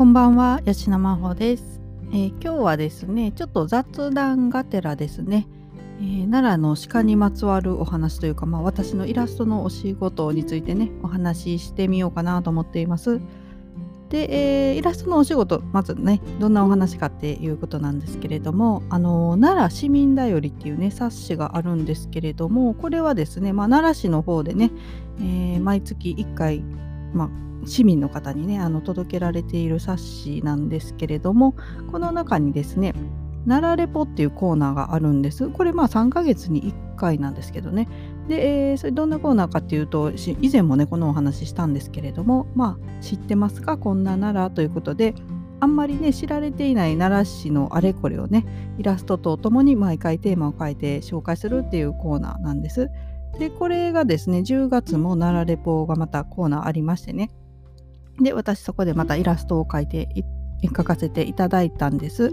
こんばんは吉野真帆です、えー、今日はですねちょっと雑談がてらですね、えー、奈良の鹿にまつわるお話というか、まあ、私のイラストのお仕事についてねお話ししてみようかなと思っています。で、えー、イラストのお仕事まずねどんなお話かっていうことなんですけれどもあの奈良市民だよりっていうね冊子があるんですけれどもこれはですね、まあ、奈良市の方でね、えー、毎月1回、まあ、市民の方にねあの届けられている冊子なんですけれどもこの中にですね奈良レポっていうコーナーがあるんです。これまあ3ヶ月に1回なんですけどね。で、えー、それどんなコーナーかっていうと以前もねこのお話ししたんですけれどもまあ知ってますか？こんな奈良ということであんまりね知られていない奈良市のあれこれをねイラストとともに毎回テーマを書いて紹介するっていうコーナーなんです。でこれがですね10月も奈良レポがまたコーナーありましてねで私そこでまたイラストを描いてい書かせていただいたんです。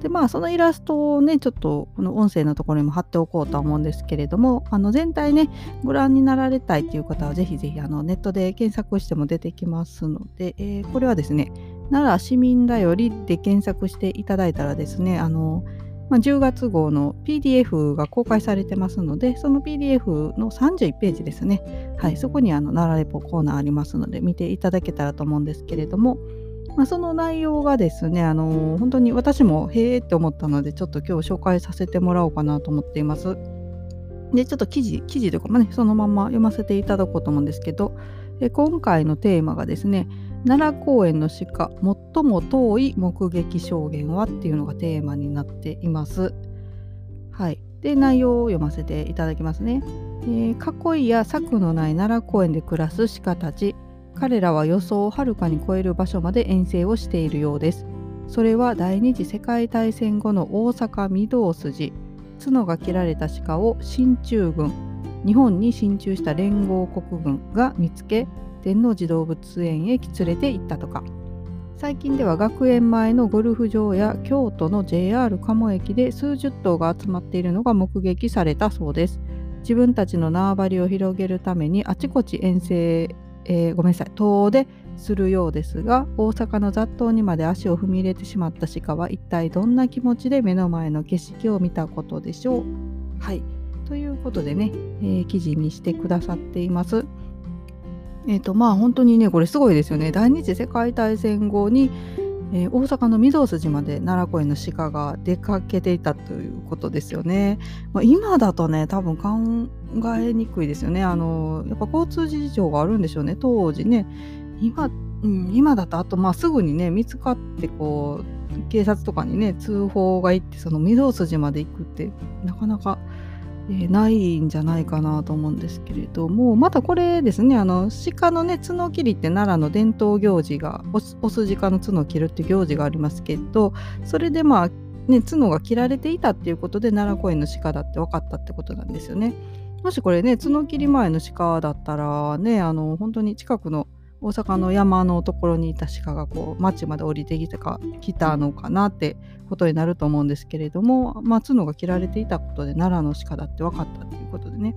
でまあそのイラストをねちょっとこの音声のところにも貼っておこうと思うんですけれどもあの全体ねご覧になられたいという方はぜひぜひあのネットで検索しても出てきますので、えー、これはですね奈良市民だよりで検索していただいたらですねあのまあ、10月号の PDF が公開されてますので、その PDF の31ページですね。はい、そこにあの奈良レポコーナーありますので、見ていただけたらと思うんですけれども、まあ、その内容がですね、あのー、本当に私もへえって思ったので、ちょっと今日紹介させてもらおうかなと思っています。で、ちょっと記事、記事というか、まね、そのまま読ませていただこうと思うんですけど、今回のテーマがですね、奈良公園の鹿最も遠い目撃証言はっていうのがテーマになっています。はい、で内容を読ませていただきますね。えー、囲いや柵のない奈良公園で暮らす鹿たち彼らは予想をはるかに超える場所まで遠征をしているようです。それは第二次世界大戦後の大阪御堂筋角が切られた鹿を進駐軍日本に進駐した連合国軍が見つけ天王寺動物園へ連れて行ったとか。最近では学園前のゴルフ場や京都の JR 鴨駅で数十頭が集まっているのが目撃されたそうです。自分たちの縄張りを広げるためにあちこち遠征えー、ごめんなさい遠でするようですが大阪の雑踏にまで足を踏み入れてしまった鹿は一体どんな気持ちで目の前の景色を見たことでしょう。はい。ということでね、えー、記事にしてくださっています。え、ー、とまあ本当にねこれすごいですよね第二次世界大戦後に、えー、大阪の御堂筋まで奈良公園の鹿が出かけていたということですよね。まあ、今だとね多分考えにくいですよね。あのやっぱ交通事情があるんでしょうね当時ね。今,、うん、今だとあとまあすぐにね見つかってこう警察とかにね通報が行ってその御堂筋まで行くってなかなかえ、ないんじゃないかなと思うんですけれどもまたこれですねあの鹿のね角切りって奈良の伝統行事がオス鹿の角を切るって行事がありますけどそれでまあね角が切られていたっていうことで奈良公園の鹿だって分かったってことなんですよね。もしこれね角切り前の鹿だったらねあの本当に近くの大阪の山のところにいた鹿がこう町まで降りてきたか来たのかなってことになると思うんですけれども、まあ、角が切られていたことで奈良の鹿だって分かったっていうことでね、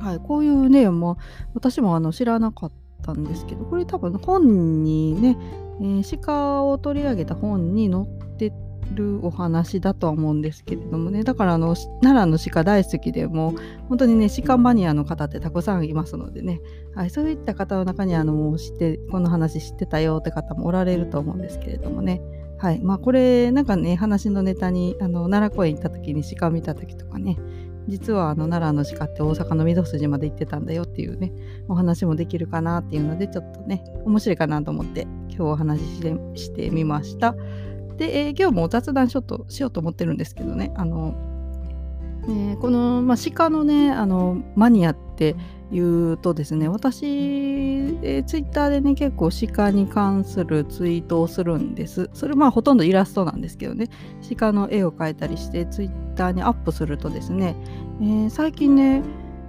はい、こういうね、まあ、私もあの知らなかったんですけどこれ多分本にね、えー、鹿を取り上げた本に載ってるお話だとは思うんですけれどもね。だからあの奈良の鹿大好きでも本当にね鹿マニアの方ってたくさんいますのでね、はい、そういった方の中にあの知ってこの話知ってたよって方もおられると思うんですけれどもね。はいまあこれなんかね話のネタにあの奈良公園行った時に鹿見た時とかね。実はあの奈良の鹿って大阪の御堂筋まで行ってたんだよっていうねお話もできるかなっていうのでちょっとね面白いかなと思って今日お話ししてみました。で、えー、今日も雑談ちょっとしようと思ってるんですけどね。あの、え、この、まあ、鹿のねあのマニアっていうとですね私、えー、ツイッターでね結構鹿に関するツイートをするんです。それまあほとんどイラストなんですけどね。鹿の絵を描いたりしてツイッターにアップするとですね、えー、最近ね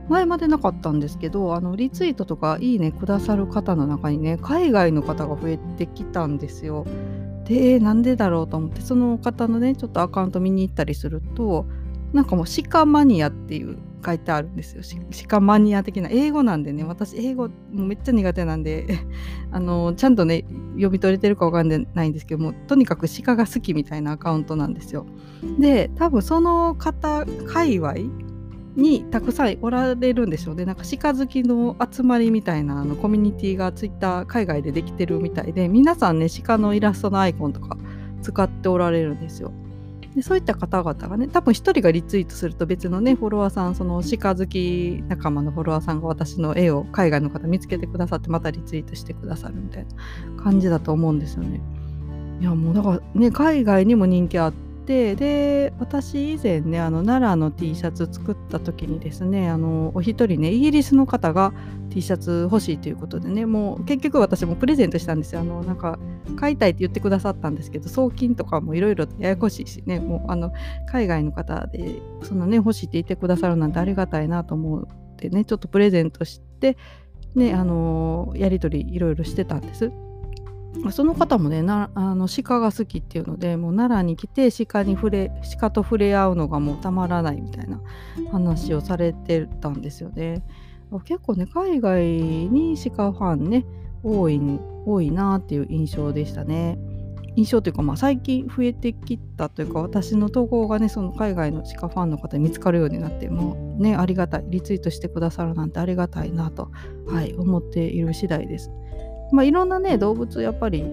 前までなかったんですけどあのリツイートとかいいねくださる方の中にね海外の方が増えてきたんですよ。でなんでだろうと思ってその方のねちょっとアカウント見に行ったりするとなんかもう鹿マニアっていう書いてあるんですよ。鹿マニア的な英語なんでね私英語めっちゃ苦手なんで あのちゃんとね読み取れてるかわかんないんですけどもとにかく鹿が好きみたいなアカウントなんですよ。で多分その方界隈にたくさんおられるんでしょうねなんか鹿好きの集まりみたいなあのコミュニティがツイッター海外でできてるみたいで皆さんね鹿のイラストのアイコンとか使っておられるんですよ。でそういった方々がね多分1人がリツイートすると別のねフォロワーさんその鹿好き仲間のフォロワーさんが私の絵を海外の方見つけてくださってまたリツイートしてくださるみたいな感じだと思うんですよね。いやもうだからね海外にも人気あっててで私以前ねあの奈良の T シャツ作った時にですねあのお一人ねイギリスの方が T シャツ欲しいということでねもう結局私もプレゼントしたんですよあのなんか買いたいって言ってくださったんですけど送金とかもいろいろややこしいしねもうあの海外の方でそんなね欲しいって言ってくださるなんてありがたいなと思ってねちょっとプレゼントしてねあのやり取りいろいろしてたんです。その方もねなあの鹿が好きっていうのでもう奈良に来て鹿に触れ鹿と触れ合うのがもうたまらないみたいな話をされてたんですよね。結構ね海外に鹿ファンね多い多いなっていう印象でしたね。印象というか、まあ、最近増えてきたというか私の投稿がねその海外の鹿ファンの方に見つかるようになってもうねありがたいリツイートしてくださるなんてありがたいなと、はい、思っている次第です。まあ、いろんなね動物やっぱり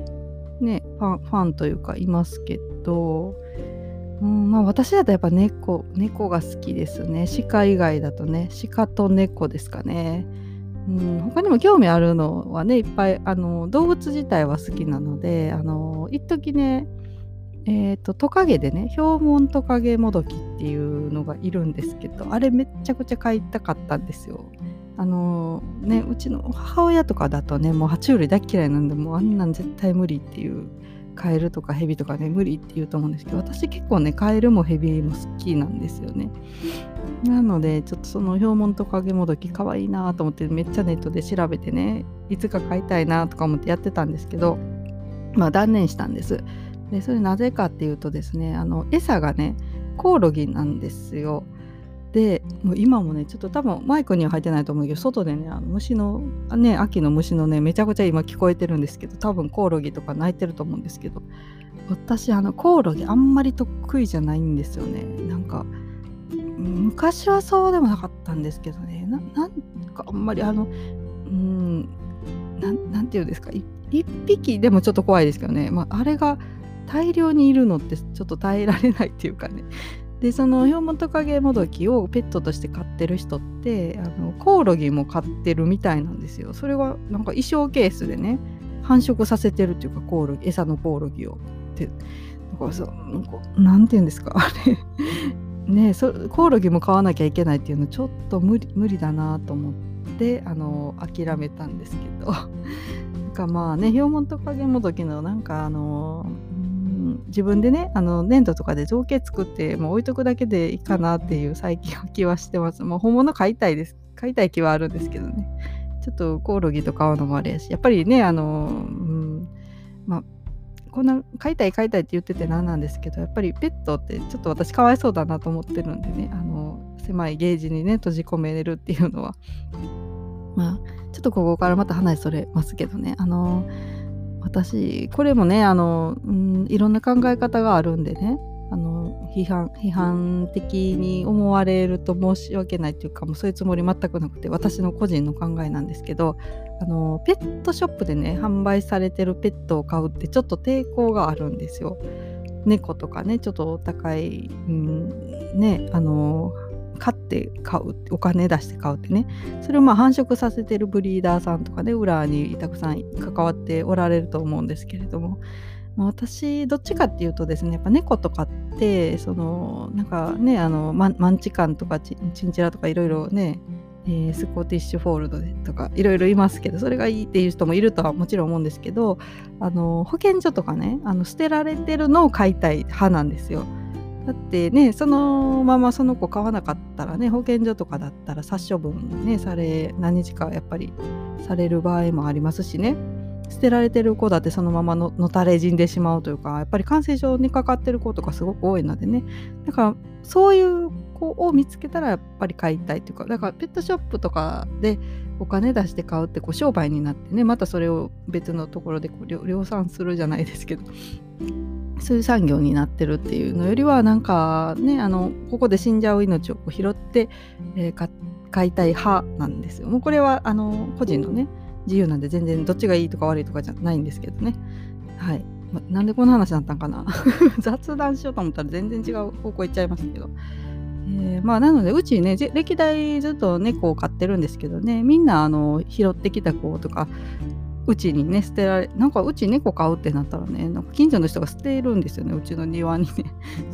ねファンファンというかいますけど、うんまあ、私だとやっぱ猫猫が好きですね鹿以外だとね鹿と猫ですかね。うん、他にも興味あるのはねいっぱいあの動物自体は好きなのであの一時ねえーと、トカゲでねヒョウモントカゲモドキっていうのがいるんですけどあれめっちゃくちゃ飼いたかったんですよ。あの、ねうちの母親とかだとねもう爬虫類大嫌いなんでもうあんなん絶対無理っていうカエルとかヘビとかね無理って言うと思うんですけど私結構ねカエルもヘビも好きなんですよね。なのでちょっとそのヒョウモントカゲモドキかわいいなと思ってめっちゃネットで調べてねいつか飼いたいなとか思ってやってたんですけどまあ断念したんです。でそれなぜかっていうとですねあの餌がねコオロギなんですよ。でもう今もねちょっと多分マイクには入ってないと思うけど外でねあの虫のね秋の虫のねめちゃくちゃ今聞こえてるんですけど多分コオロギとか鳴いてると思うんですけど私あのコオロギあんまり得意じゃないんですよね。なんか昔はそうでもなかったんですけどね。なんかあんまりあのうんなんていうんですか1匹でもちょっと怖いですけどね、まあ、あれが大量にいるのってちょっと耐えられないっていうかね。でそのヒョウモトカゲモドキをペットとして飼ってる人ってあのコオロギも飼ってるみたいなんですよ。それはなんか衣装ケースでね繁殖させてるっていうかコオロギ餌のコオロギを。ってなんかそなんて言うんですかあれ。ねそコオロギも飼わなきゃいけないっていうのちょっと無理無理だなと思ってあの諦めたんですけど。なんかまあねヒョウモトカゲモドキのなんかあの自分でねあの粘土とかで造形作ってもう置いとくだけでいいかなっていう最近は気はしてます。もう本物買いたいです。買いたい気はあるんですけどね。ちょっとコオロギと買うのもあれやしやっぱりねあの、うん、まあこんな買いたい買いたいって言ってて何なんですけどやっぱりペットってちょっと私かわいそうだなと思ってるんでねあの狭いゲージにね閉じ込めれるっていうのは。まあちょっとここからまた話それますけどね。あの私これもねあの、うん、いろんな考え方があるんでねあの批判批判的に思われると申し訳ないっていうかもうそういうつもり全くなくて私の個人の考えなんですけどあのペットショップでね販売されてるペットを買うってちょっと抵抗があるんですよ。猫とかねちょっとお高い、うん、ねあの買って買うお金出して買うってねそれをまあ繁殖させてるブリーダーさんとかね裏にたくさん関わっておられると思うんですけれども、私どっちかっていうとですねやっぱ猫とかってそのなんかねあのマンチカンとかチンチラとかいろいろねえー、スコティッシュフォールドでとかいろいろいますけどそれがいいっていう人もいるとはもちろん思うんですけどあの保健所とかねあの捨てられてるのを飼いたい派なんですよ。だってねそのままその子買わなかったらね保健所とかだったら殺処分ねされ何日かやっぱりされる場合もありますしね。捨てられてる子だってそのままののたれ死んでしまうというかやっぱり感染症にかかってる子とかすごく多いのでね。だからそういう子を見つけたらやっぱり買いたいというかだからペットショップとかでお金出して買うってこう商売になってねまたそれを別のところでこう量産するじゃないですけど。そういう産業になってるっていうのよりはなんかねあのここで死んじゃう命をこう拾って、えー、買いたい派なんですよ。もうこれはあの個人のね自由なんで全然どっちがいいとか悪いとかじゃないんですけどね。はい。ま、なんでこの話だったんかな 雑談しようと思ったら全然違う方向行っちゃいましたけど。えー、まあなのでうちね歴代ずっと猫を飼ってるんですけどねみんなあの拾ってきた子とかうちにね捨てられなんかうち猫飼うってなったらねなんか近所の人が捨てるんですよねうちの庭にね。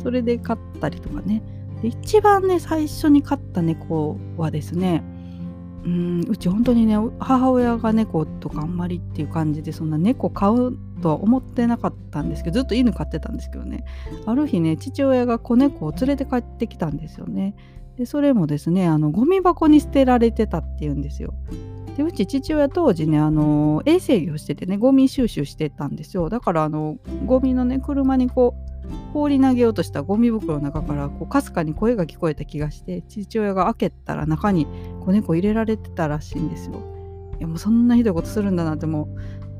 それで飼ったりとかね。で一番ね最初に飼った猫はですねうんうち本当にね母親が猫とかあんまりっていう感じでそんな猫飼うとは思ってなかったんですけどずっと犬飼ってたんですけどね。ある日ね父親が子猫を連れて帰ってきたんですよねでそれもですねあのゴミ箱に捨てられてたっていうんですよ。でうち父親当時ねあの衛生業しててねゴミ収集してたんですよ。だからあのゴミのね車にこう放り投げようとしたゴミ袋の中からかすかに声が聞こえた気がして父親が開けたら中に子猫入れられてたらしいんですよ。いやもうそんなひどいことするんだなっても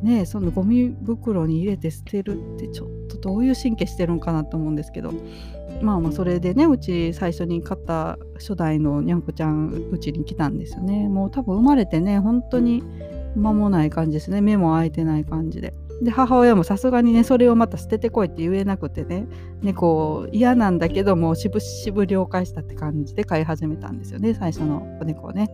うねそのゴミ袋に入れて捨てるってちょっとどういう神経してるんかなと思うんですけど。まあまあそれでねうち最初に買った初代のにゃんこちゃんうちに来たんですよね。もう多分生まれてね本当に間もない感じですね。目も開いてない感じで。で母親もさすがにねそれをまた捨ててこいって言えなくてね。猫嫌なんだけどもしぶしぶ了解したって感じで飼い始めたんですよね最初の子猫をね。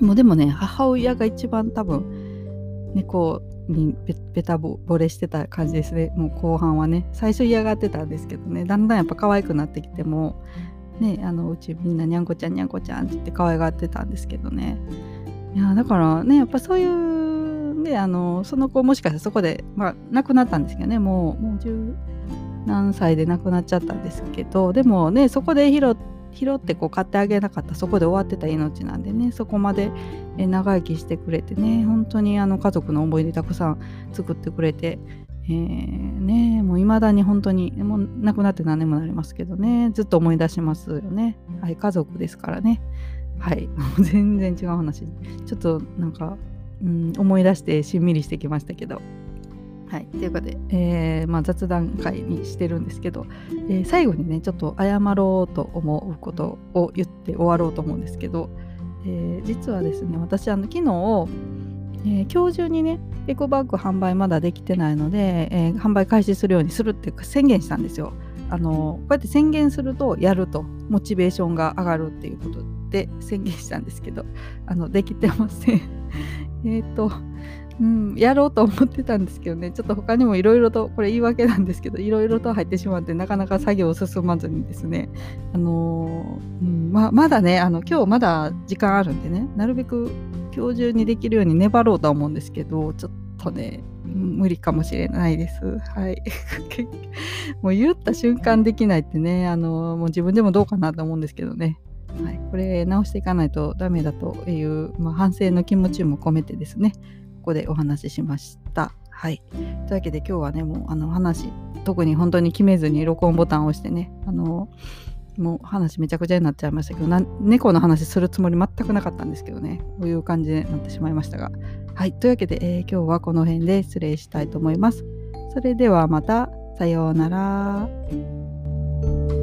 もうでもね母親が一番多分猫にべたぼれしてた感じですね。もう後半はね最初嫌がってたんですけどね。だんだんやっぱ可愛くなってきてもねあのうちみんなにゃんこちゃんにゃんこちゃんって言って可愛がってたんですけどね。いやだからねやっぱそういうであのその子もしかしたらそこで、まあ、亡くなったんですけどね。もうもう十何歳で亡くなっちゃったんですけどでもねそこで拾拾ってこう買ってあげなかったそこで終わってた命なんでねそこまで長生きしてくれてね本当にあの家族の思い出たくさん作ってくれて、えー、ねもう未だに本当にもう亡くなって何年もなりますけどねずっと思い出しますよねはい家族ですからねはい、全然違う話。ちょっとなんか、うん、思い出してしんみりしてきましたけど。はい、ということで、えーまあ、雑談会にしてるんですけど、えー、最後にねちょっと謝ろうと思うことを言って終わろうと思うんですけど、えー、実はですね私あの昨日、えー、今日中にねエコバッグ販売まだできてないので、え、販売開始するようにするっていうか宣言したんですよ。あのこうやって宣言するとやるとモチベーションが上がるっていうことって宣言したんですけどあのできてませんえっとうん、やろうと思ってたんですけどねちょっと他にもいろいろとこれ言い訳なんですけどいろいろと入ってしまってなかなか作業進まずにですねあのー、うんままだねあの今日まだ時間あるんでねなるべく今日中にできるように粘ろうとは思うんですけどちょっとね無理かもしれないです。はい。もう言った瞬間できないってね、あのもう自分でもどうかなと思うんですけどね。はい、これ直していかないとダメだという、まあ、反省の気持ちも込めてですねここでお話ししました。はい、というわけで今日はねもうあの話特に本当に決めずに録音ボタンを押してねあのもう話めちゃくちゃになっちゃいましたけど猫の話するつもり全くなかったんですけどねこういう感じになってしまいましたがはいというわけで、えー、今日はこの辺で失礼したいと思います。それではまたさようなら。